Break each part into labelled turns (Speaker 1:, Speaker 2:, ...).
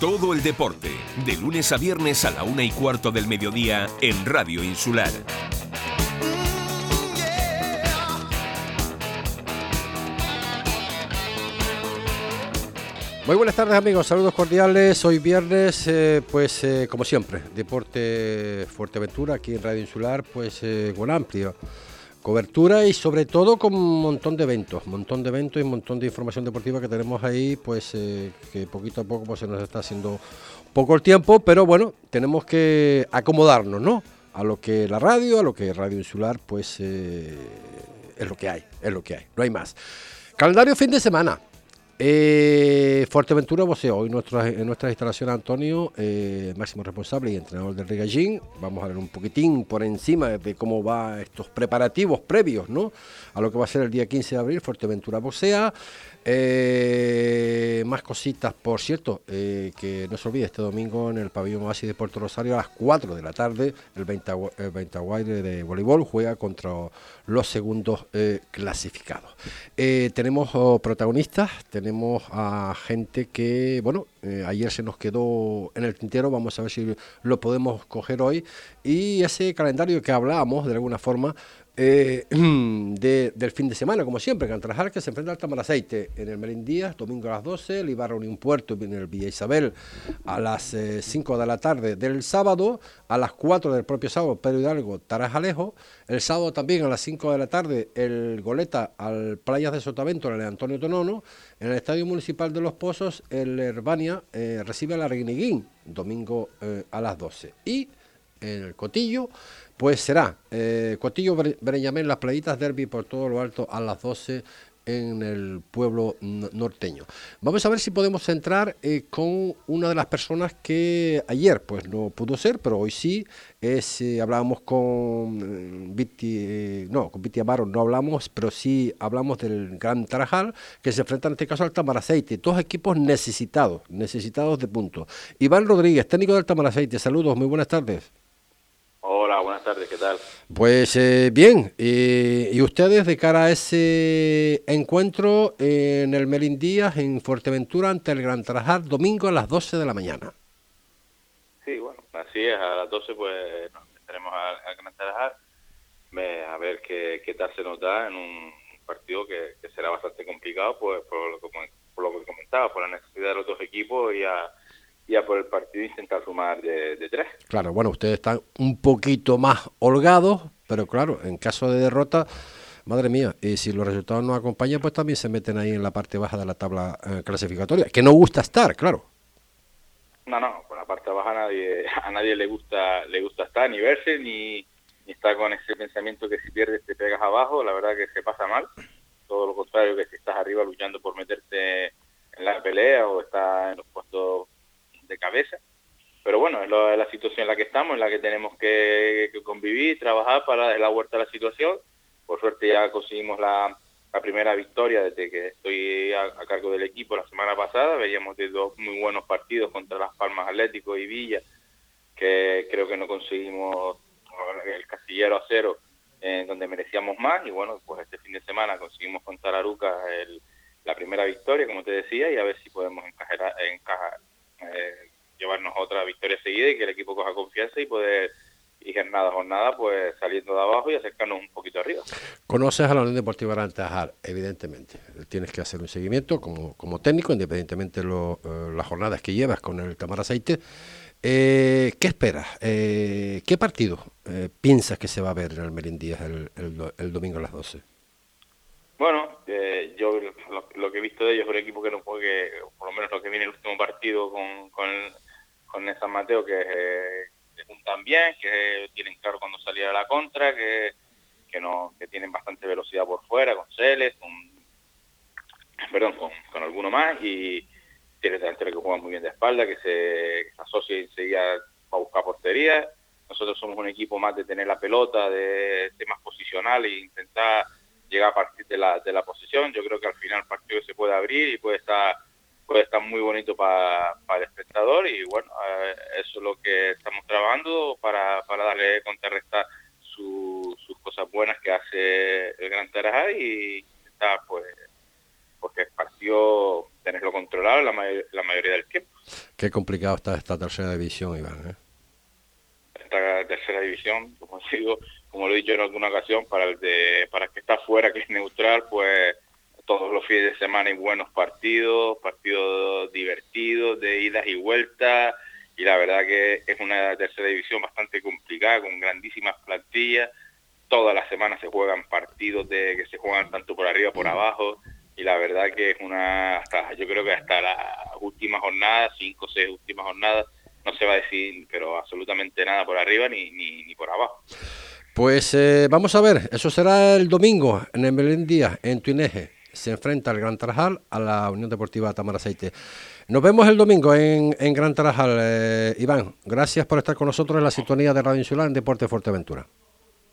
Speaker 1: Todo el deporte, de lunes a viernes a la una y cuarto del mediodía en Radio Insular.
Speaker 2: Muy buenas tardes amigos, saludos cordiales. Hoy viernes, eh, pues eh, como siempre, Deporte Fuerteventura aquí en Radio Insular, pues eh, con amplia cobertura y sobre todo con un montón de eventos, un montón de eventos y un montón de información deportiva que tenemos ahí, pues que poquito a poco pues, se nos está haciendo poco el tiempo, pero bueno, tenemos que acomodarnos, ¿no? A lo que la radio, a lo que Radio Insular, pues es lo que hay, es lo que hay, no hay más. Calendario fin de semana. Eh, Fuerteventura hoy en nuestra instalación Antonio, eh, máximo responsable y entrenador del Regallín. Vamos a ver un poquitín por encima de cómo va estos preparativos previos ¿no? a lo que va a ser el día 15 de abril, Fuerteventura Bocea. Eh, más cositas, por cierto, eh, que no se olvide, este domingo en el pabellón Oasis de Puerto Rosario a las 4 de la tarde, el 20, de voleibol juega contra los segundos eh, clasificados. tenemos oh, protagonistas, tenemos a gente que, bueno, ayer se nos quedó en el tintero, vamos a ver si lo podemos coger hoy, y ese calendario que hablábamos de alguna forma eh, del fin de semana, como siempre, Cantrajar que se enfrenta al Tamaraceite en el Merindías, domingo a las 12, el Ibarra Unión Puerto en el Villa Isabel a las 5 eh, de la tarde del sábado, a las 4 del propio sábado, Pedro Hidalgo, Tarajalejo, el sábado también a las 5 de la tarde, el Goleta al Playas de Sotavento, en el Antonio Tonono, en el Estadio Municipal de Los Pozos, el Herbania eh, recibe al Arguiniguín, domingo a las 12. Y en el Cotillo, pues será eh, Cotillo Breñamén, las playitas derby por todo lo alto a las 12 en el pueblo norteño. Vamos a ver si podemos entrar eh, con una de las personas que ayer pues no pudo ser, pero hoy sí. Es, eh, hablábamos con eh, Viti, no, con Viti Amaro no hablamos, pero sí hablamos del Gran Tarajal, que se enfrenta en este caso al Tamaraceite. Dos equipos necesitados, necesitados de puntos. Iván Rodríguez, técnico del Tamaraceite, saludos, muy buenas tardes.
Speaker 3: Hola, buenas tardes, ¿qué tal?
Speaker 2: Pues eh, bien, ¿y ustedes de cara a ese encuentro en el Melindías, en Fuerteventura, ante el Gran Trajar, domingo a las 12 de la mañana?
Speaker 3: Sí, bueno, así es, a las 12 pues nos meteremos al, Gran Trajar, a ver qué, tal se nos da en un partido que, será bastante complicado pues por lo, que, por lo que comentaba, por la necesidad de los dos equipos y a ya por el partido intentar sumar de, tres.
Speaker 2: Claro, bueno, ustedes están un poquito más holgados, pero claro, en caso de derrota, madre mía, y si los resultados no acompañan, pues también se meten ahí en la parte baja de la tabla eh, clasificatoria, que no gusta estar, claro.
Speaker 3: No, no, por la parte baja a nadie, a nadie le gusta, le gusta estar, ni verse, ni, ni estar con ese pensamiento que si pierdes te pegas abajo, la verdad que se pasa mal. Todo lo contrario que si estás arriba luchando por meterte en la pelea o estás en los puestos de cabeza. Pero bueno, es la, la que estamos, en la que tenemos que, convivir, trabajar para dar la vuelta a la situación. Por suerte ya conseguimos la, primera victoria desde que estoy a, cargo del equipo la semana pasada. Veíamos de dos muy buenos partidos contra Las Palmas Atlético y Villa, que creo que no conseguimos el castillero a cero, en donde merecíamos más. Y bueno, pues este fin de semana conseguimos contra Aruca la primera victoria, como te decía, y a ver si podemos encajar, encajar eh, llevarnos otra victoria seguida y que el equipo coja confianza y poder y jornada a jornada pues saliendo de abajo y acercarnos un poquito arriba.
Speaker 2: Conoces a la Unión Deportiva Arantajar, evidentemente. Tienes que hacer un seguimiento como, como técnico, independientemente de eh, las jornadas que llevas con el Tamar Aceite. Eh, ¿Qué esperas? ¿Qué partido piensas que se va a ver en el Merindías el, el domingo a las 12?
Speaker 3: Bueno, eh, yo lo, que he visto de ellos es un equipo que no juegue, por lo menos lo que viene el último partido con, con, con San Mateo, que eh, juntan bien, que tienen claro cuando salir a la contra, que, que, no, que tienen bastante velocidad por fuera, con Celes, con, perdón, con, con alguno más, y tiene delantero que juega muy bien de espalda, que se, asocia y enseguida a buscar portería. Nosotros somos un equipo más de tener la pelota, de, más posicional e intentar llega a partir de la, de la posición. Yo creo que al final el partido se puede abrir y puede estar puede estar muy bonito para, para el espectador y bueno, eh, eso es lo que estamos trabajando para, para darle contrarrestar sus cosas buenas que hace el Gran Tarajá y intentar pues porque el partido tenerlo controlado la, la mayoría del tiempo.
Speaker 2: Qué complicado está esta tercera división, Iván. ¿eh?
Speaker 3: Esta tercera división, como digo, como lo he dicho en alguna ocasión, para el de, para el que está fuera, que es neutral, pues todos los fines de semana hay buenos partidos, partidos divertidos, de idas y vueltas, y la verdad que es una tercera división bastante complicada, con grandísimas plantillas, todas las semanas se juegan partidos de que se juegan tanto por arriba como por abajo, y la verdad que es una, hasta yo creo que hasta las últimas jornadas, cinco o seis últimas jornadas, no se va a decir, pero absolutamente nada por arriba ni, ni, ni por abajo.
Speaker 2: Pues eh, vamos a ver, eso será el domingo en el Belén Díaz, en Tuineje se enfrenta el Gran Tarajal a la Unión Deportiva Tamaraceite. Nos vemos el domingo en, Gran Tarajal. Eh, Iván, gracias por estar con nosotros en la sintonía de Radio Insular en Deporte Fuerteventura.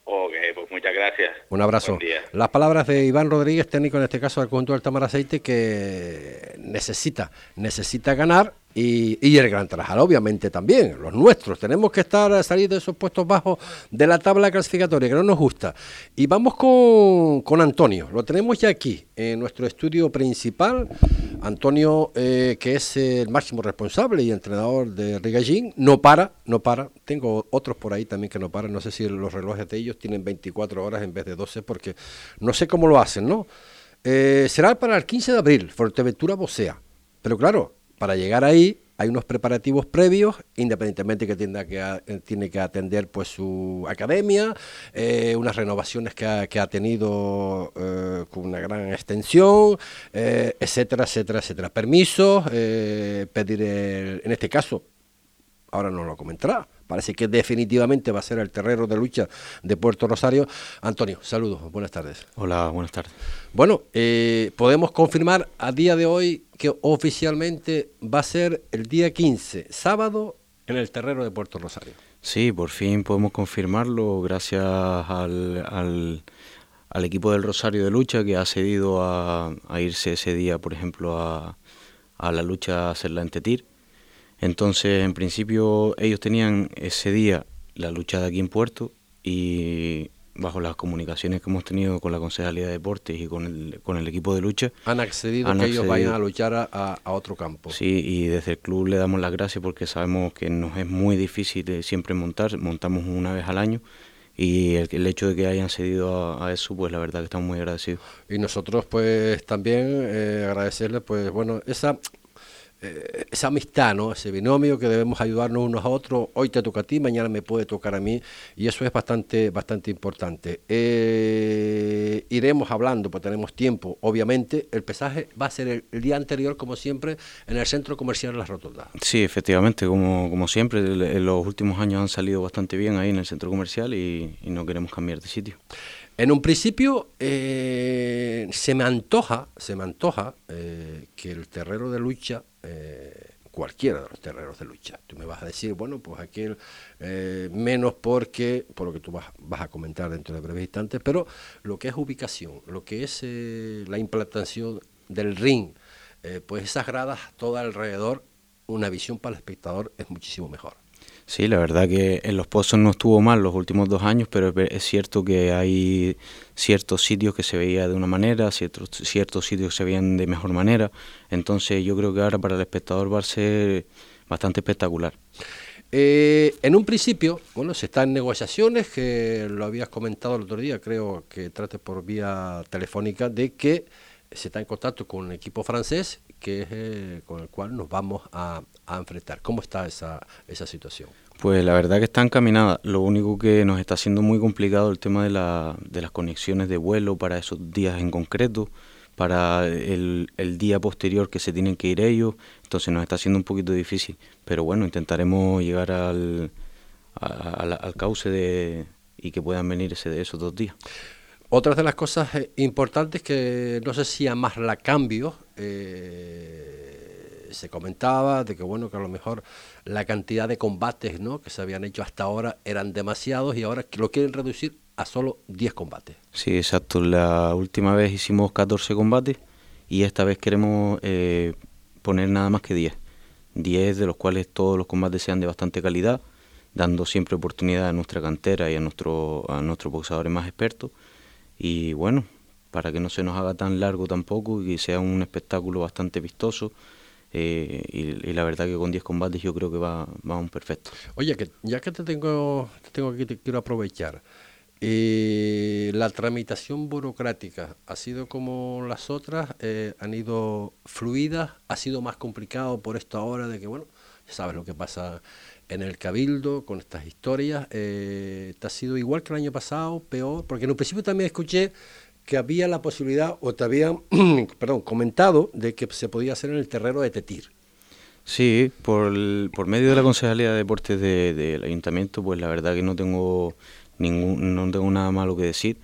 Speaker 3: Ok, pues muchas gracias.
Speaker 2: Un abrazo. Las palabras de Iván Rodríguez, técnico en este caso del conjunto del Tamaraceite, que necesita, necesita ganar y, el Gran Tarajal, obviamente también, los nuestros. Tenemos que estar salir de esos puestos bajos de la tabla clasificatoria, que no nos gusta. Y vamos con, Antonio, lo tenemos ya aquí, en nuestro estudio principal. Antonio, eh, que es el máximo responsable y entrenador de Rigallín, no para, no para. Tengo otros por ahí también que no paran. No sé si los relojes de ellos tienen 24 horas en vez de 12, porque no sé cómo lo hacen, ¿no? Eh, será para el 15 de abril, Fuerteventura Bocea. Pero claro, para llegar ahí hay unos preparativos previos, independientemente que, tenga que eh, tiene que atender pues su academia, eh, unas renovaciones que ha, que ha tenido eh, con una gran extensión, etcétera, etcétera, etcétera. Permisos, pedir, en este caso, ahora nos lo comentará, parece que definitivamente va a ser el terreno de lucha de Puerto Rosario. Antonio, saludos, buenas tardes.
Speaker 4: Hola, buenas tardes.
Speaker 2: Bueno, podemos confirmar a día de hoy que oficialmente va a ser el día 15, sábado, en el terreno de Puerto Rosario.
Speaker 4: Sí, por fin podemos confirmarlo gracias al, al, equipo del Rosario de Lucha que ha cedido a, irse ese día, por ejemplo, a, a la lucha a hacerla en Tetir. Entonces, en principio, ellos tenían ese día la lucha de aquí en Puerto y bajo las comunicaciones que hemos tenido con la Concejalía de Deportes y con el, con el equipo de lucha.
Speaker 2: Han accedido a que ellos vayan a luchar a, otro campo.
Speaker 4: Sí, y desde el club le damos las gracias porque sabemos que nos es muy difícil siempre montar, montamos una vez al año y el, hecho de que hayan cedido a, eso, pues la verdad que estamos muy agradecidos.
Speaker 2: Y nosotros pues también eh, agradecerles pues bueno, esa eh, esa amistad, ¿no? ese binomio que debemos ayudarnos unos a otros. Hoy te toca a ti, mañana me puede tocar a mí y eso es bastante, bastante importante. Eh, iremos hablando, pues tenemos tiempo, obviamente. El pesaje va a ser el, día anterior, como siempre, en el Centro Comercial de Las Rotondas.
Speaker 4: Sí, efectivamente, como, como siempre, en los últimos años han salido bastante bien ahí en el Centro Comercial y, y no queremos cambiar de sitio.
Speaker 2: En un principio eh, se me antoja, se me antoja eh, que el terreno de lucha, eh, cualquiera de los terrenos de lucha, tú me vas a decir, bueno, pues aquel menos porque, por lo que tú vas, vas, a comentar dentro de breves instantes, pero lo que es ubicación, lo que es la implantación del ring, pues esas gradas todo alrededor, una visión para el espectador es muchísimo mejor.
Speaker 4: Sí, la verdad que en Los Pozos no estuvo mal los últimos dos años, pero es cierto que hay ciertos sitios que se veía de una manera, ciertos, ciertos sitios que se veían de mejor manera. Entonces yo creo que ahora para el espectador va a ser bastante espectacular.
Speaker 2: Eh, en un principio, bueno, se está en negociaciones, que lo habías comentado el otro día, creo que trate por vía telefónica, de que se está en contacto con un equipo francés que es eh, con el cual nos vamos a, enfrentar. ¿Cómo está esa, esa situación?
Speaker 4: Pues la verdad que está encaminada. Lo único que nos está haciendo muy complicado el tema de, la, de las conexiones de vuelo para esos días en concreto, para el, día posterior que se tienen que ir ellos. Entonces nos está haciendo un poquito difícil. Pero bueno, intentaremos llegar al, cauce de, y que puedan venir ese, esos dos días.
Speaker 2: Otra de las cosas eh, importantes que no sé si a más la cambio, eh, se comentaba de que bueno que a lo mejor la cantidad de combates ¿no? que se habían hecho hasta ahora eran demasiados y ahora lo quieren reducir a solo 10 combates.
Speaker 4: Sí, exacto. La última vez hicimos 14 combates y esta vez queremos eh, poner nada más que 10. 10 de los cuales todos los combates sean de bastante calidad, dando siempre oportunidad a nuestra cantera y a, nuestro, a nuestros boxeadores más expertos y bueno, para que no se nos haga tan largo tampoco y sea un espectáculo bastante vistoso. Eh, y, la verdad que con 10 combates yo creo que va, un perfecto.
Speaker 2: Oye, que ya que te tengo, te tengo aquí, te quiero aprovechar. Eh, la tramitación burocrática ha sido como las otras, eh, han ido fluidas, ha sido más complicado por esto ahora de que, bueno, sabes lo que pasa en el cabildo con estas historias. ¿Te ha sido igual que el año pasado, peor? Porque en un principio también escuché que había la posibilidad, o te habían perdón, comentado, de que se podía hacer en el terreno de Tetir.
Speaker 4: Sí, por, por medio de la Concejalía de Deportes del Ayuntamiento, pues la verdad que no tengo, ningún, no tengo nada malo que decir,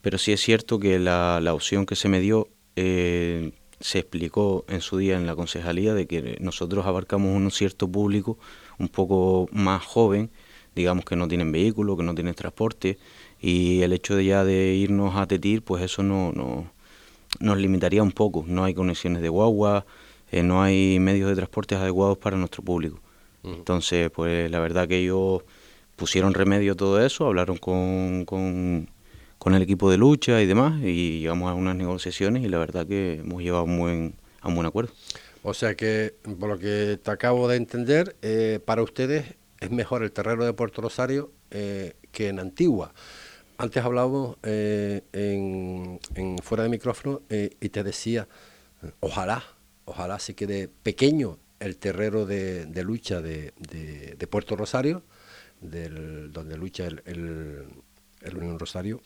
Speaker 4: pero sí es cierto que la, la opción que se me dio eh, se explicó en su día en la Concejalía de que nosotros abarcamos un cierto público un poco más joven, digamos que no tienen vehículo, que no tienen transporte, y el hecho de ya de irnos a Tetir, pues eso no, no nos limitaría un poco. No hay conexiones de guagua, eh, no hay medios de transporte adecuados para nuestro público. Entonces, pues la verdad que ellos pusieron remedio a todo eso, hablaron con, con, con, el equipo de lucha y demás, y llegamos a unas negociaciones y la verdad que hemos llevado un buen, a un buen acuerdo.
Speaker 2: O sea que, por lo que te acabo de entender, eh, para ustedes es mejor el terreno de Puerto Rosario eh, que en Antigua. Antes hablábamos eh, en, fuera de micrófono y te decía, ojalá, ojalá se quede pequeño el terrero de, lucha de, Puerto Rosario, del, donde lucha el, el, Unión Rosario,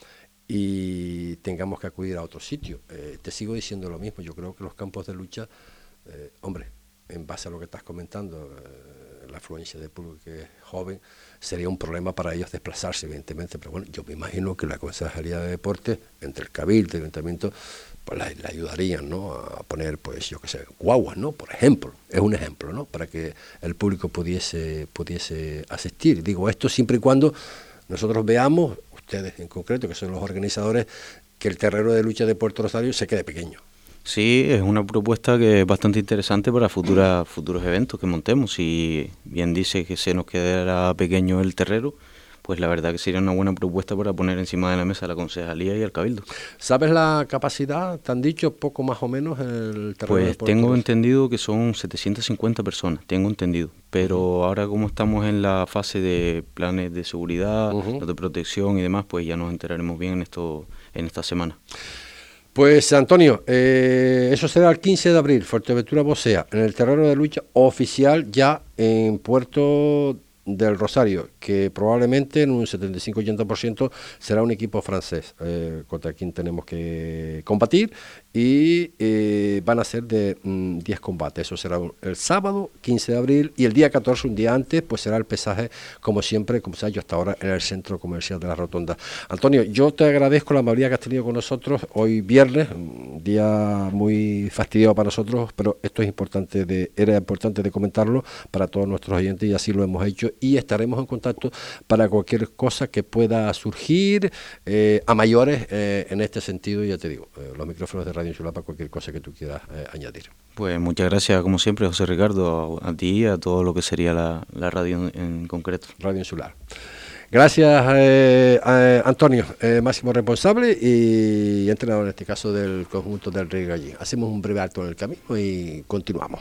Speaker 2: y tengamos que acudir a otro sitio. Te sigo diciendo lo mismo, yo creo que los campos de lucha, hombre, en base a lo que estás comentando, la afluencia de público que es joven, sería un problema para ellos desplazarse, evidentemente. Pero bueno, yo me imagino que la Consejería de Deportes, entre el Cabildo y el Ayuntamiento, pues le ayudarían ¿no? a poner, pues yo qué sé, guaguas, ¿no? Por ejemplo, es un ejemplo, ¿no? Para que el público pudiese, pudiese asistir. Digo esto siempre y cuando nosotros veamos, ustedes en concreto, que son los organizadores, que el terreno de lucha de Puerto Rosario se quede pequeño.
Speaker 4: Sí, es una propuesta que es bastante interesante para futuras, futuros eventos que montemos. Si bien dice que se nos quedará pequeño el terrero, pues la verdad que sería una buena propuesta para poner encima de la mesa la concejalía y el cabildo.
Speaker 2: ¿Sabes la capacidad? ¿Te han dicho poco más o menos el
Speaker 4: terreno? Pues tengo entendido que son 750 personas, tengo entendido. Pero ahora como estamos en la fase de planes de seguridad, de protección y demás, pues ya nos enteraremos bien en esto en esta semana.
Speaker 2: Pues Antonio, eh, eso será el 15 de abril, Fuerteventura Bosea, en el terreno de lucha oficial ya en Puerto del Rosario, que probablemente en un 75-80% será un equipo francés eh, contra quien tenemos que combatir y eh, van a ser de 10 mm, combates. Eso será el sábado 15 de abril y el día 14, un día antes, pues será el pesaje, como siempre, como se ha hecho hasta ahora, en el centro comercial de la Rotonda. Antonio, yo te agradezco la amabilidad que has tenido con nosotros hoy viernes, día muy fastidiado para nosotros, pero esto es importante, de, era importante de comentarlo para todos nuestros oyentes y así lo hemos hecho y estaremos en contacto para cualquier cosa que pueda surgir eh, a mayores eh, en este sentido, ya te digo, los micrófonos de radio para cualquier cosa que tú quieras eh, añadir.
Speaker 4: Pues muchas gracias, como siempre, José Ricardo, a, ti y a todo lo que sería la, radio en, concreto.
Speaker 2: Radio Insular. Gracias, eh, Antonio, eh, máximo responsable y entrenador en este caso del conjunto del Rey Gallín. Hacemos un breve alto en el camino y continuamos.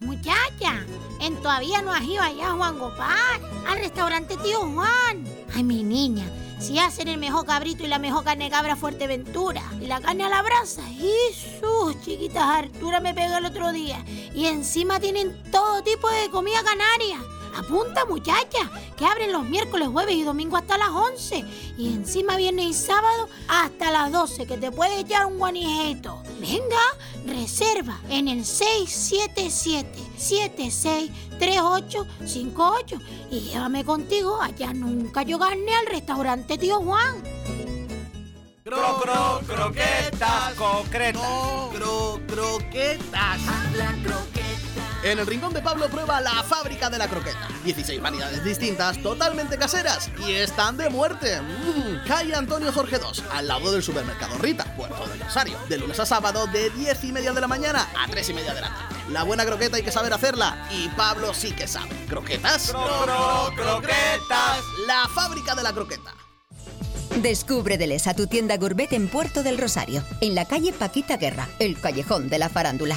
Speaker 5: Muchacha, en todavía no has ido allá, Juan Gopar, al restaurante Tío Juan. Ay, mi niña, si hacen el mejor cabrito y la mejor carne cabra Fuerteventura. Y la carne a la brasa. Jesús, chiquitas, Artura me pegó el otro día. Y encima tienen todo tipo de comida canaria Apunta muchacha, que abren los miércoles, jueves y domingo hasta las 11. Y encima viernes y sábado hasta las 12, que te puede echar un guanijeto. Venga, reserva en el 677-763858 y llévame contigo allá nunca yo gané al restaurante Tío Juan.
Speaker 6: Cro, cro, croquetas, concretas.
Speaker 7: Cro, croquetas. En el Rincón de Pablo prueba la fábrica de la croqueta. 16 variedades distintas, totalmente caseras y están de muerte. Mm, calle Antonio Jorge II, al lado del supermercado Rita, Puerto del Rosario. De lunes a sábado, de 10 y media de la mañana a 3 y media de la tarde. La buena croqueta hay que saber hacerla y Pablo sí que sabe. ¿Croquetas?
Speaker 6: Cro, cro, croquetas.
Speaker 7: La fábrica de la croqueta.
Speaker 8: Descubre Delesa tu tienda Gourmet en Puerto del Rosario, en la calle Paquita Guerra, el callejón de la farándula.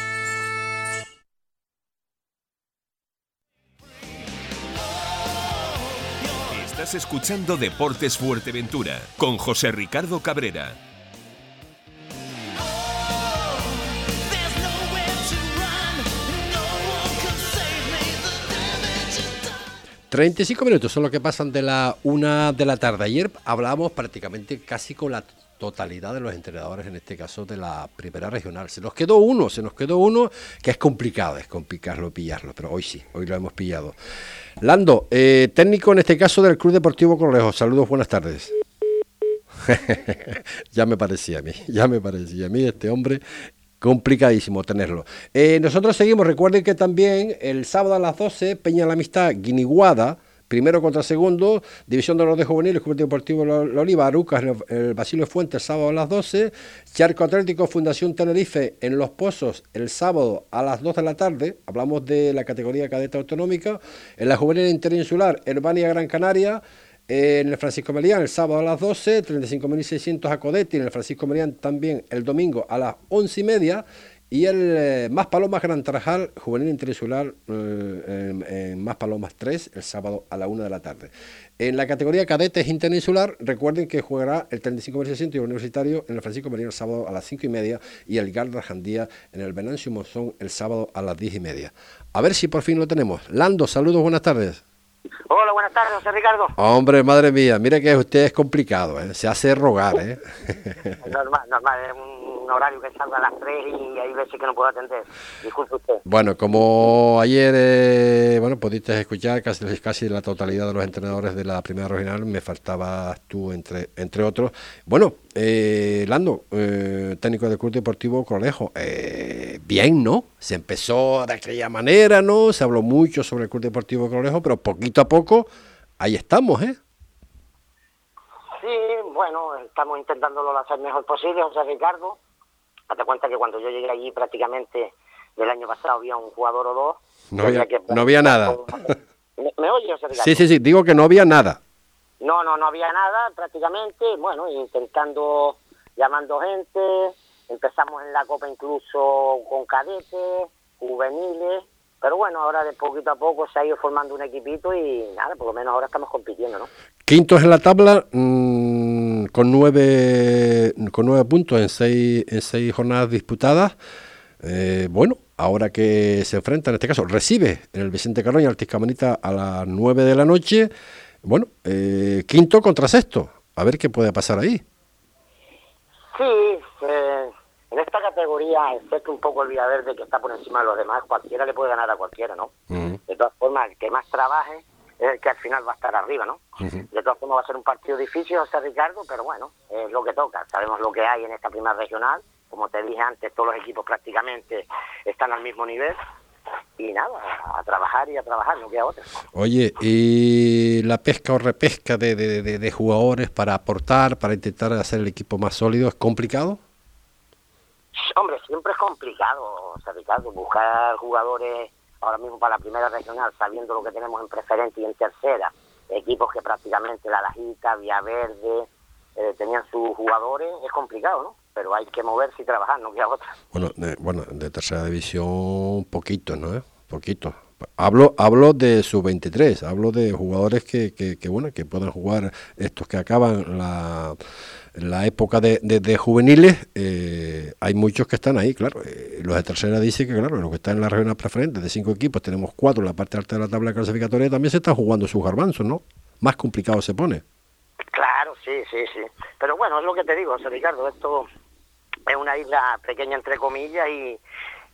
Speaker 9: Estás escuchando Deportes Fuerteventura con José Ricardo Cabrera.
Speaker 2: ...35 minutos son los que pasan de la una de la tarde. Ayer hablábamos prácticamente casi con la totalidad de los entrenadores, en este caso de la primera regional. Se nos quedó uno, se nos quedó uno que es complicado, es complicarlo pillarlo, pero hoy sí, hoy lo hemos pillado. Lando, eh, técnico en este caso del Club Deportivo Correjo. Saludos, buenas tardes. ya me parecía a mí, ya me parecía a mí este hombre complicadísimo tenerlo. Eh, nosotros seguimos, recuerden que también el sábado a las 12, Peña la Amistad, Guiniguada, primero contra segundo, División de los de Juveniles, Club Deportivo La Oliva, Arucas, el, el Basilio Fuentes, sábado a las 12, Charco Atlético, Fundación Tenerife, en Los Pozos, el sábado a las 2 de la tarde, hablamos de la categoría cadeta autonómica, en la Juvenil Interinsular, Herbania Gran Canaria, en el Francisco Melián el sábado a las 12, 35.600 a Codetti, en el Francisco Melián también el domingo a las 11 y media, y el eh, Más Palomas Gran Tarajal, Juvenil Interinsular, eh, Más Palomas 3, el sábado a la 1 de la tarde. En la categoría cadetes interinsular, recuerden que jugará el 35.600 y el universitario en el Francisco Merino el sábado a las 5 y media y el Garda Jandía en el Venancio Monzón el sábado a las 10 y media. A ver si por fin lo tenemos. Lando, saludos, buenas tardes.
Speaker 10: Hola, buenas tardes, José Ricardo.
Speaker 2: Hombre, madre mía, mire que usted es complicado, ¿eh? se hace rogar, ¿eh?
Speaker 10: normal, normal, es un horario que salga a las 3 y hay veces que no puedo atender. Disculpe usted.
Speaker 2: Bueno, como ayer, eh, bueno, pudiste escuchar casi, casi la totalidad de los entrenadores de la primera regional, me faltabas tú entre, entre otros. Bueno, eh, Lando, eh, técnico del Club Deportivo Conejo, eh, bien, ¿no? Se empezó de aquella manera, ¿no? Se habló mucho sobre el Club Deportivo Conejo, pero poquito a poco, ahí estamos, ¿eh?
Speaker 10: Sí, bueno, estamos intentándolo hacer mejor posible, José Ricardo. Date cuenta que cuando yo llegué allí prácticamente del año pasado había un jugador o dos.
Speaker 2: No había, no había nada.
Speaker 10: ¿Me, me oye, José Ricardo?
Speaker 2: Sí, sí, sí, digo que no había nada.
Speaker 10: No, no, no había nada prácticamente. Bueno, intentando, llamando gente. Empezamos en la Copa incluso con cadetes, juveniles. Pero bueno, ahora de poquito a poco se ha ido formando un equipito y nada, por lo menos ahora estamos compitiendo, ¿no?
Speaker 2: Quintos en la tabla, mmm, con nueve con nueve puntos en seis, en seis jornadas disputadas. Eh, bueno, ahora que se enfrenta, en este caso, recibe en el Vicente Carroña Altiscamanita a las nueve de la noche. Bueno, eh, quinto contra sexto. A ver qué puede pasar ahí.
Speaker 10: Sí, eh, en esta categoría, excepto un poco el Villaverde que está por encima de los demás, cualquiera le puede ganar a cualquiera, ¿no?
Speaker 2: Uh -huh.
Speaker 10: De todas formas, el que más trabaje es el que al final va a estar arriba, ¿no?
Speaker 2: Uh -huh.
Speaker 10: De todas formas va a ser un partido difícil, José Ricardo, pero bueno, es lo que toca. Sabemos lo que hay en esta primera regional. Como te dije antes, todos los equipos prácticamente están al mismo nivel. Y nada, a trabajar y a trabajar, no queda otra.
Speaker 2: Oye, ¿y la pesca o repesca de, de, de, de jugadores para aportar, para intentar hacer el equipo más sólido, es complicado?
Speaker 10: Hombre, siempre es complicado, José Ricardo, buscar jugadores ahora mismo para la primera regional, sabiendo lo que tenemos en preferente y en tercera, equipos que prácticamente La Lajita, Villaverde, eh, tenían sus jugadores, es complicado, ¿no? Pero hay que moverse y trabajar, no queda otra.
Speaker 2: Bueno, de, bueno, de tercera división, poquito, ¿no? Poquito. Hablo, hablo de sub 23, hablo de jugadores que, que, que, bueno, que puedan jugar estos que acaban la, la época de, de, juveniles. Eh, hay muchos que están ahí, claro. Eh, los de tercera dicen que, claro, los que están en la región preferente de cinco equipos, tenemos cuatro en la parte alta de la tabla clasificatoria, también se están jugando sus garbanzos, ¿no? Más complicado se pone.
Speaker 10: Claro, sí, sí, sí. Pero bueno, es lo que te digo, José Ricardo, esto es una isla pequeña entre comillas y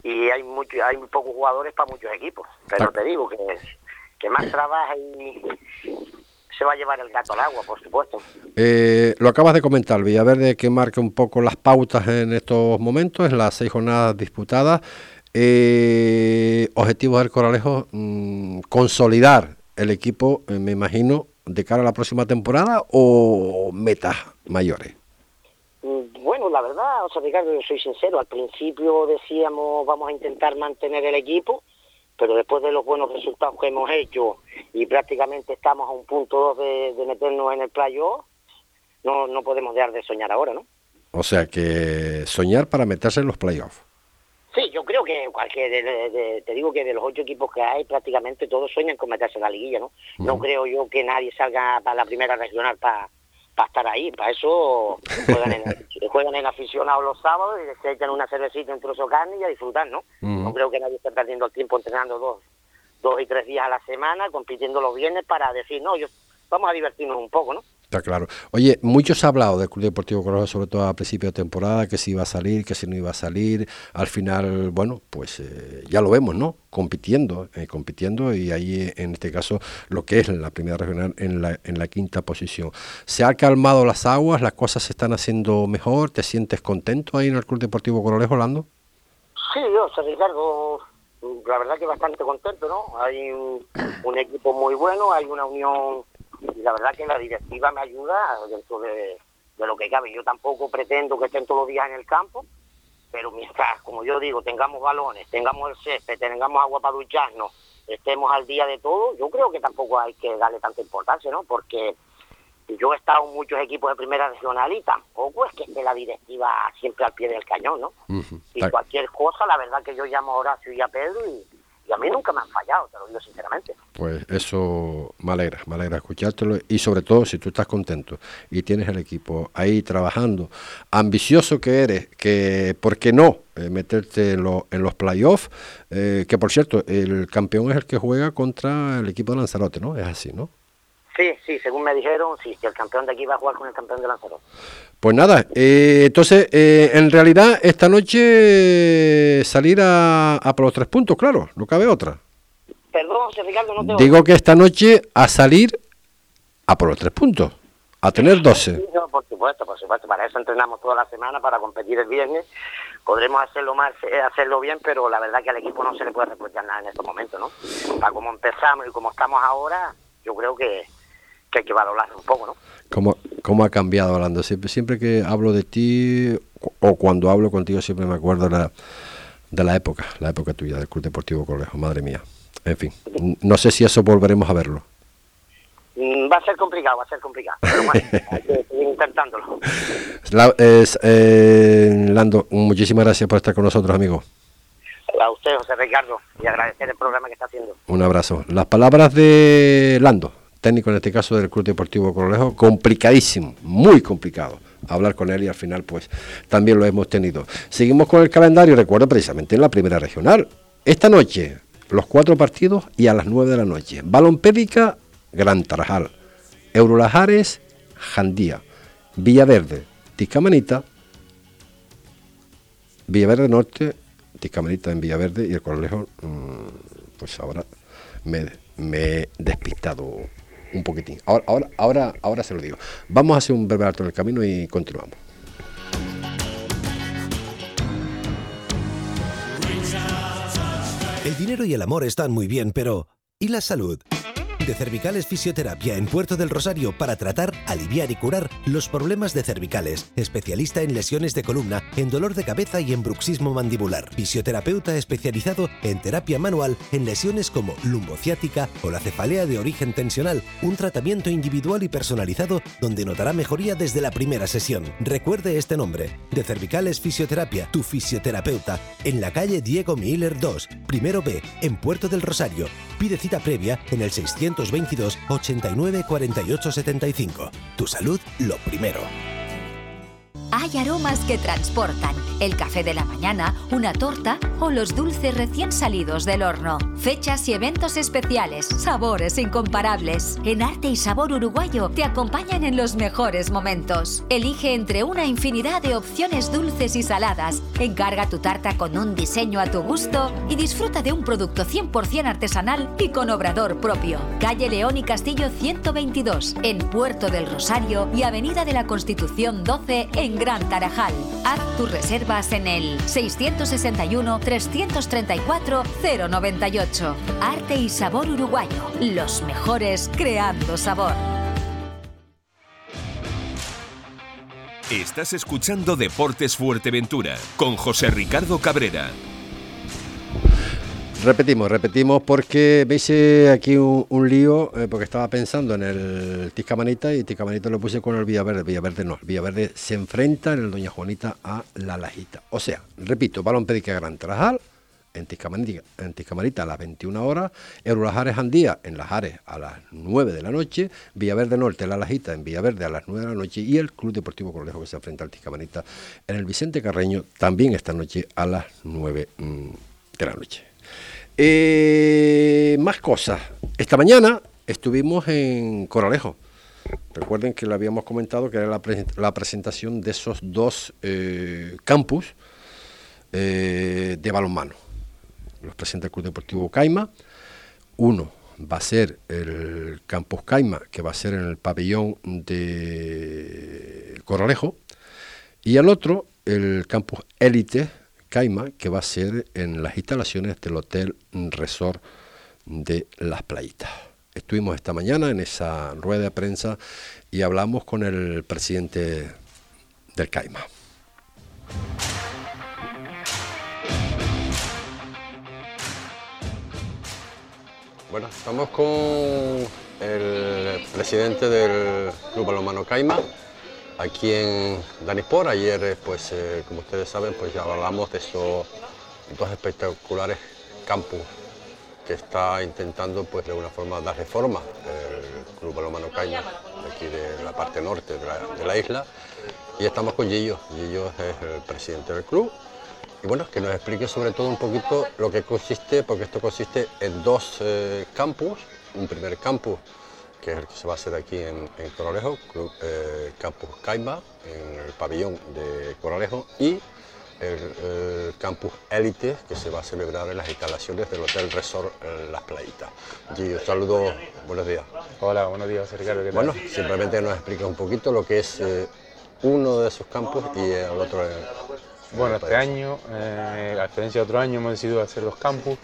Speaker 10: y hay mucho, hay muy pocos jugadores para muchos equipos. Pero te digo que, que más trabaja y se va a llevar el gato al agua, por supuesto.
Speaker 2: Eh, lo acabas de comentar, Villaverde, que marca un poco las pautas en estos momentos, en las seis jornadas disputadas. Eh, objetivos del Coralejo, mm, consolidar el equipo, eh, me imagino, de cara a la próxima temporada o metas mayores.
Speaker 10: Bueno, la verdad, o sea, Ricardo, yo soy sincero, al principio decíamos vamos a intentar mantener el equipo, pero después de los buenos resultados que hemos hecho y prácticamente estamos a un punto dos de, meternos en el playoff, no, no podemos dejar de soñar ahora, ¿no?
Speaker 2: O sea que soñar para meterse en los playoffs.
Speaker 10: Sí, yo creo que cualquier, te digo que de los ocho equipos que hay, prácticamente todos sueñan con meterse en la liguilla, ¿no? No creo yo que nadie salga para la primera regional para para estar ahí. Para eso juegan en, juegan en aficionados los sábados y se echan una cervecita, un trozo de carne y a disfrutar, ¿no? No creo que nadie esté perdiendo el tiempo entrenando dos, dos y tres días a la semana, compitiendo los viernes para decir, no, yo vamos a divertirnos un poco, ¿no?
Speaker 2: Está claro. Oye, muchos ha hablado del Club Deportivo Corujo, sobre todo a principio de temporada, que si iba a salir, que si no iba a salir. Al final, bueno, pues eh, ya lo vemos, ¿no? Compitiendo, eh, compitiendo y ahí en este caso lo que es la primera regional en la, en la quinta posición. ¿Se han calmado las aguas? ¿Las cosas se están haciendo mejor? ¿Te sientes contento ahí en el Club Deportivo Corolejo, Orlando?
Speaker 10: Sí, yo, Ricardo, la verdad que bastante contento, ¿no? Hay un equipo muy bueno, hay una unión y la verdad que la directiva me ayuda dentro de, lo que cabe. Yo tampoco pretendo que estén todos los días en el campo, pero mientras, como yo digo, tengamos balones, tengamos el césped, tengamos agua para ducharnos, estemos al día de todo, yo creo que tampoco hay que darle tanta importancia, ¿no? Porque yo he estado en muchos equipos de primera regional y tampoco es que esté la directiva siempre al pie del cañón, ¿no? Y cualquier cosa, la verdad que yo llamo a Horacio y a Pedro y y a mí nunca me han fallado, te lo digo sinceramente.
Speaker 2: Pues eso me alegra, me alegra escuchártelo y sobre todo si tú estás contento y tienes el equipo ahí trabajando, ambicioso que eres, que por qué no eh, meterte en, en los playoffs, eh, que por cierto, el campeón es el que juega contra el equipo de Lanzarote, ¿no? Es así, ¿no?
Speaker 10: Sí, sí, según me dijeron, sí, que el campeón de aquí va a jugar con el campeón de Lanzarote.
Speaker 2: Pues nada, eh, entonces, eh, en realidad, esta noche salir a, a por los tres puntos, claro, no cabe otra.
Speaker 10: Perdón, Ricardo, no te
Speaker 2: Digo que esta noche a salir a por los tres puntos, a tener 12.
Speaker 10: Sí, por supuesto, por supuesto, para eso entrenamos toda la semana, para competir el viernes. Podremos hacerlo más, eh, hacerlo bien, pero la verdad que al equipo no se le puede reprochar nada en estos momentos, ¿no? Para como empezamos y como estamos ahora, yo creo que que hay que valorar un poco, ¿no?
Speaker 2: ¿Cómo, cómo ha cambiado hablando? Siempre, siempre que hablo de ti o cuando hablo contigo siempre me acuerdo de la, de la época, la época tuya del Club Deportivo Colegio, madre mía. En fin, no sé si eso volveremos a verlo.
Speaker 10: Mm, va a ser complicado, va a ser complicado, pero bueno, hay que seguir intentándolo.
Speaker 2: Eh, Lando, muchísimas gracias por estar con nosotros, amigo.
Speaker 10: A usted, José Ricardo, y agradecer el programa que está haciendo.
Speaker 2: Un abrazo. Las palabras de Lando técnico en este caso del Club Deportivo Corolejo, complicadísimo, muy complicado hablar con él y al final pues también lo hemos tenido. Seguimos con el calendario, recuerdo precisamente en la primera regional. Esta noche los cuatro partidos y a las nueve de la noche. Balompédica, Gran Tarajal. Eurolajares, Jandía. Villaverde, Tiscamanita. Villaverde Norte, Tiscamanita en Villaverde y el Corolejo, mm, pues ahora me, me he despistado un poquitín. Ahora, ahora, ahora, se lo digo. Vamos a hacer un breve alto en el camino y continuamos.
Speaker 11: El dinero y el amor están muy bien, pero ¿y la salud? De Cervicales Fisioterapia en Puerto del Rosario para tratar, aliviar y curar los problemas de cervicales. Especialista en lesiones de columna, en dolor de cabeza y en bruxismo mandibular. Fisioterapeuta especializado en terapia manual en lesiones como lumbociática o la cefalea de origen tensional. Un tratamiento individual y personalizado donde notará mejoría desde la primera sesión. Recuerde este nombre, de Cervicales Fisioterapia, tu fisioterapeuta, en la calle Diego Miller 2, primero B, en Puerto del Rosario. Pide cita previa en el 622 89 48 75. Tu salud lo primero.
Speaker 12: Hay aromas que transportan. El café de la mañana, una torta o los dulces recién salidos del horno. Fechas y eventos especiales, sabores incomparables. En Arte y Sabor Uruguayo te acompañan en los mejores momentos. Elige entre una infinidad de opciones dulces y saladas. Encarga tu tarta con un diseño a tu gusto y disfruta de un producto 100% artesanal y con obrador propio. Calle León y Castillo 122, en Puerto del Rosario y Avenida de la Constitución 12 en Gran Tarajal. Haz tus reservas en el 661-334-098. Arte y sabor uruguayo. Los mejores creando sabor.
Speaker 9: Estás escuchando Deportes Fuerteventura con José Ricardo Cabrera.
Speaker 2: Repetimos, repetimos porque me hice aquí un, lío eh, porque estaba pensando en el Tiscamanita y Tiscamanita lo puse con el Villaverde. Villaverde no, el Villaverde se enfrenta en el Doña Juanita a la Lajita. O sea, repito, Balón Pedica Gran Trajal en Tiscamanita, en Tiscamanita a las 21 horas, Eurolajares Andía en Lajares a las 9 de la noche, Villaverde Norte, La Lajita en Villaverde a las 9 de la noche y el Club Deportivo Corlejo que se enfrenta al Tiscamanita en el Vicente Carreño también esta noche a las 9 mm, de la noche. Eh, más cosas. Esta mañana estuvimos en Coralejo. Recuerden que le habíamos comentado que era la, la presentación de esos dos eh, campus eh, de balonmano. Los presenta el Club Deportivo Caima. Uno va a ser el campus Caima, que va a ser en el pabellón de Coralejo. Y el otro, el campus Élite Caima, que va a ser en las instalaciones del Hotel Resort de Las Playitas. Estuvimos esta mañana en esa rueda de prensa y hablamos con el presidente del Caima. Bueno, estamos con el presidente del Club Balonmano Caima, aquí en Danispor. Ayer, eh, pues, eh, como ustedes saben, pues ya hablamos de esos dos espectaculares campus que está intentando, pues, de alguna forma dar reforma el Club Balonmano Caima, de aquí de la parte norte de la, de la isla. Y estamos con Gillo. Gillo es el presidente del club. Y bueno, que nos explique sobre todo un poquito lo que consiste, porque esto consiste en dos eh, campus. Un primer campus, que es el que se va a hacer aquí en, en Coralejo, Club, eh, Campus Caima, en el pabellón de Coralejo, y el, Campus Élite, que se va a celebrar en las instalaciones del Hotel Resort Las Playitas. Gillo, saludos, buenos días.
Speaker 13: Hola, buenos días, Ricardo. ¿qué tal?
Speaker 2: Bueno, simplemente nos explica un poquito lo que es eh, uno de esos campus y el otro. eh,
Speaker 13: Bueno, este año, eh, a diferencia de otro año, hemos decidido hacer dos campus.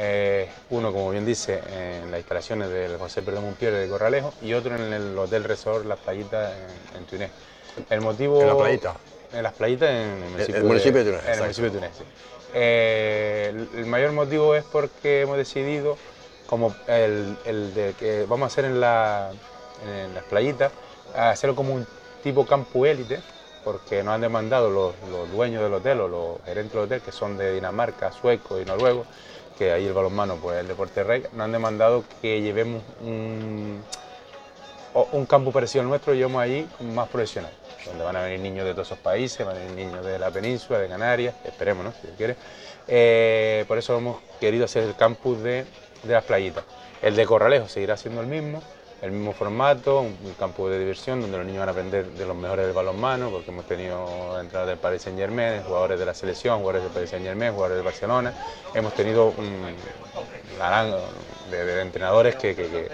Speaker 13: Eh, uno, como bien dice, en las instalaciones del José Perdón Mumpierre de Corralejo y otro en el Hotel Resort Las Playitas en, en Túnez. El motivo...
Speaker 2: ¿En La Playita?
Speaker 13: En Las Playitas, en el municipio,
Speaker 2: el municipio de Túnez,
Speaker 13: En el municipio de Túnez, sí. Eh, el, el mayor motivo es porque hemos decidido, como el, el de que vamos a hacer en, la, en las playitas, hacerlo como un tipo campo élite, porque nos han demandado los, los dueños del hotel o los gerentes del hotel, que son de Dinamarca, suecos y noruegos, que ahí el balonmano pues es el deporte rey, nos han demandado que llevemos un, un campo parecido al nuestro, llevamos allí más profesional, donde van a venir niños de todos esos países, van a venir niños de la península, de Canarias, esperemos, ¿no? si Dios quiere. Eh, por eso hemos querido hacer el campus de, de las playitas. El de Corralejo seguirá siendo el mismo, el mismo formato, un, campo de diversión donde los niños van a aprender de los mejores del balonmano, porque hemos tenido entradas del Paris Saint Germain, jugadores de la selección, jugadores del Paris Saint Germain, jugadores del Barcelona. Hemos tenido un gran de, de entrenadores que, que,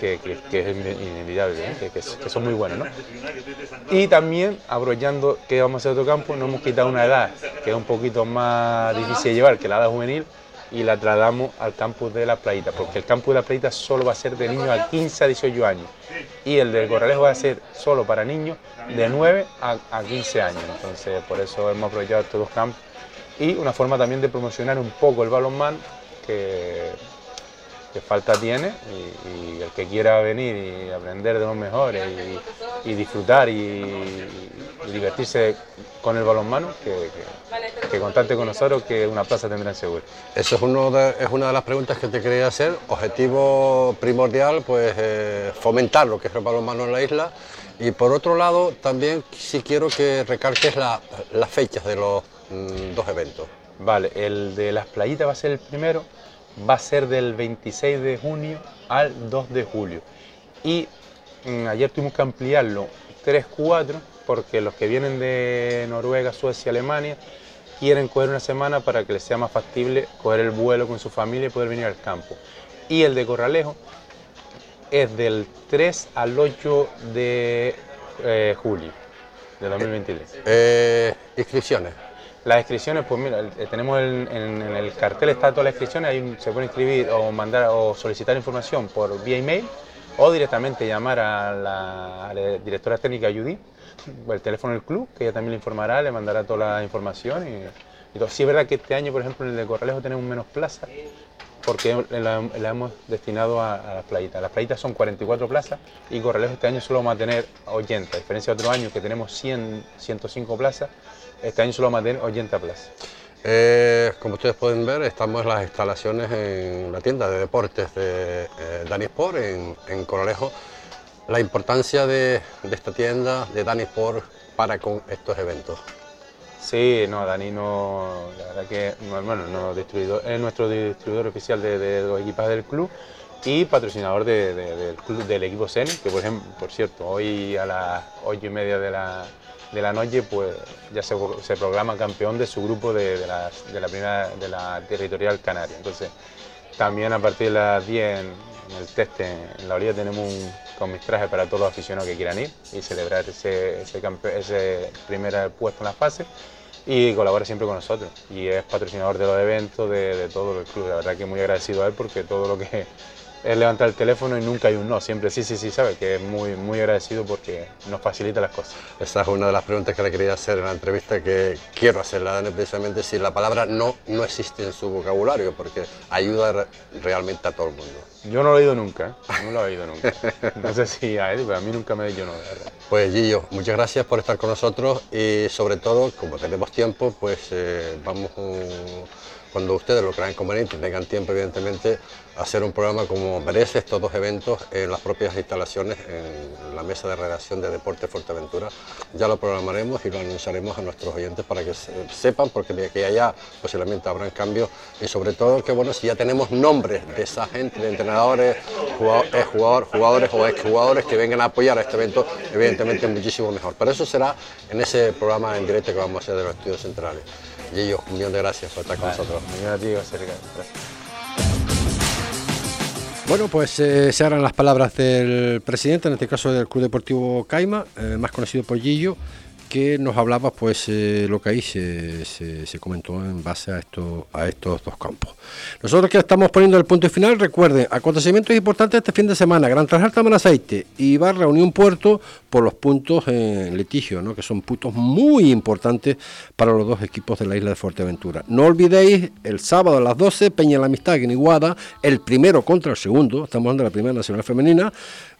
Speaker 13: que, es inevitable, que, son muy buenos. ¿no? Y también, aprovechando que vamos a hacer otro campo, nos hemos quitado una edad que es un poquito más difícil de llevar que la edad juvenil, y la trasladamos al campus de la playita, porque el campus de la playita solo va a ser de niños a 15 a 18 años. Y el del Corralejo va a ser solo para niños de 9 a, a 15 años. Entonces, por eso hemos aprovechado estos dos campos. Y una forma también de promocionar un poco el balonmano que que falta tiene y, el que quiera venir y aprender de los mejores y, disfrutar y, divertirse con el balonmano, que, que, contacte con nosotros que una plaza tendrán seguro.
Speaker 2: Eso es, uno es una de las preguntas que te quería hacer. Objetivo primordial, pues eh, fomentar lo que es el balonmano en la isla. Y por otro lado, también sí quiero que recalques las fechas de los mm, dos eventos.
Speaker 13: Vale, el de las playitas va a ser el primero, va a ser del 26 de junio al 2 de julio. Y mm, ayer tuvimos que ampliarlo 3-4 porque los que vienen de Noruega, Suecia, Alemania quieren coger una semana para que les sea más factible coger el vuelo con su familia y poder venir al campo. Y el de Corralejo es del 3 al 8 de eh, julio de 2023.
Speaker 2: Eh, eh, inscripciones.
Speaker 13: Las inscripciones, pues mira, tenemos en, el cartel está todas las inscripciones, ahí se puede inscribir o mandar o solicitar información por vía email o directamente llamar a la, directora técnica Judy, el teléfono del club, que ella también le informará, le mandará toda la información. Y, Sí es verdad que este año, por ejemplo, en el de Corralejo tenemos menos plazas, porque la, hemos destinado a, las playitas. Las playitas son 44 plazas y Corralejo este año solo vamos a tener 80, a diferencia de otro año que tenemos 100, 105 plazas, este año solo vamos a tener 80 plazas.
Speaker 2: Eh, como ustedes pueden ver, estamos en las instalaciones en la tienda de deportes de eh, Dani Sport en, en, Coralejo. La importancia de, esta tienda de Dani Sport para con estos eventos.
Speaker 13: Sí, no, Dani no, la verdad que bueno, es nuestro distribuidor oficial de, los equipajes del club y patrocinador del, club, del equipo CENI, que por ejemplo, por cierto, hoy a las ocho y media de la, de la noche pues ya se, se programa campeón de su grupo de, de, la, de, la, primera de la territorial canaria. Entonces también a partir de las 10 en, el test en, la orilla tenemos un trajes para todos los aficionados que quieran ir y celebrar ese, ese, ese primer puesto en la fase y colabora siempre con nosotros y es patrocinador de los eventos de, de todo el club. La verdad que muy agradecido a él porque todo lo que levantar el teléfono y nunca hay un no, siempre sí, sí, sí, sabe que es muy, muy agradecido porque nos facilita las cosas.
Speaker 2: Esa es una de las preguntas que le quería hacer en la entrevista que quiero hacerla, precisamente si la palabra no no existe en su vocabulario, porque ayuda realmente a todo el mundo.
Speaker 13: Yo no lo he oído nunca, ¿eh? no lo he oído nunca. No sé si a él, pero a mí nunca me ha dicho no, de verdad.
Speaker 2: Pues Gillo, muchas gracias por estar con nosotros y sobre todo, como tenemos tiempo, pues eh, vamos... cuando ustedes lo crean conveniente, tengan tiempo evidentemente, hacer un programa como merece estos dos eventos en las propias instalaciones, en la mesa de redacción de Deporte Fuerteventura. Ya lo programaremos y lo anunciaremos a nuestros oyentes para que sepan, porque de aquí a allá posiblemente habrán cambios y sobre todo que bueno, si ya tenemos nombres de esa gente, de entrenadores, jugadores, jugadores o exjugadores que vengan a apoyar a este evento, evidentemente muchísimo mejor. Pero eso será en ese programa en directo que vamos a hacer de los estudios centrales. Y ellos, un millón de gracias por estar con nosotros.
Speaker 13: Gracias.
Speaker 2: Bueno, pues eh, se harán las palabras del presidente, en este caso del Club Deportivo Caima, eh, más conocido por Gillo, que nos hablaba pues eh, lo que ahí se, comentó en base a, esto, a estos dos campos. Nosotros que estamos poniendo el punto final, recuerden, acontecimientos importantes este fin de semana, Gran Trajalta Aceite y Barra Unión Puerto por los puntos en litigio, ¿no? que son puntos muy importantes para los dos equipos de la isla de Fuerteventura. No olvidéis, el sábado a las 12, Peña la Amistad en Iguada, el primero contra el segundo, estamos hablando de la primera nacional femenina,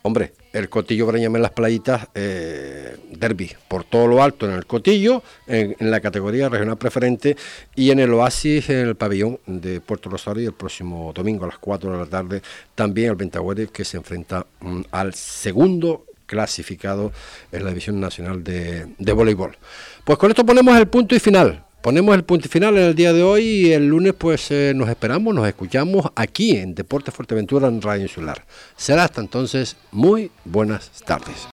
Speaker 2: Hombre, el Cotillo Breñame en las playitas, eh, derby, por todo lo alto en el Cotillo, en, la categoría regional preferente y en el Oasis, en el pabellón de Puerto Rosario, el próximo domingo a las 4 de la tarde, también el Ventagüere que se enfrenta mm, al segundo clasificado en la División Nacional de, de Voleibol. Pues con esto ponemos el punto y final ponemos el punto final en el día de hoy y el lunes pues eh, nos esperamos, nos escuchamos aquí en Deporte Fuerteventura en Radio Insular. Será hasta entonces muy buenas tardes.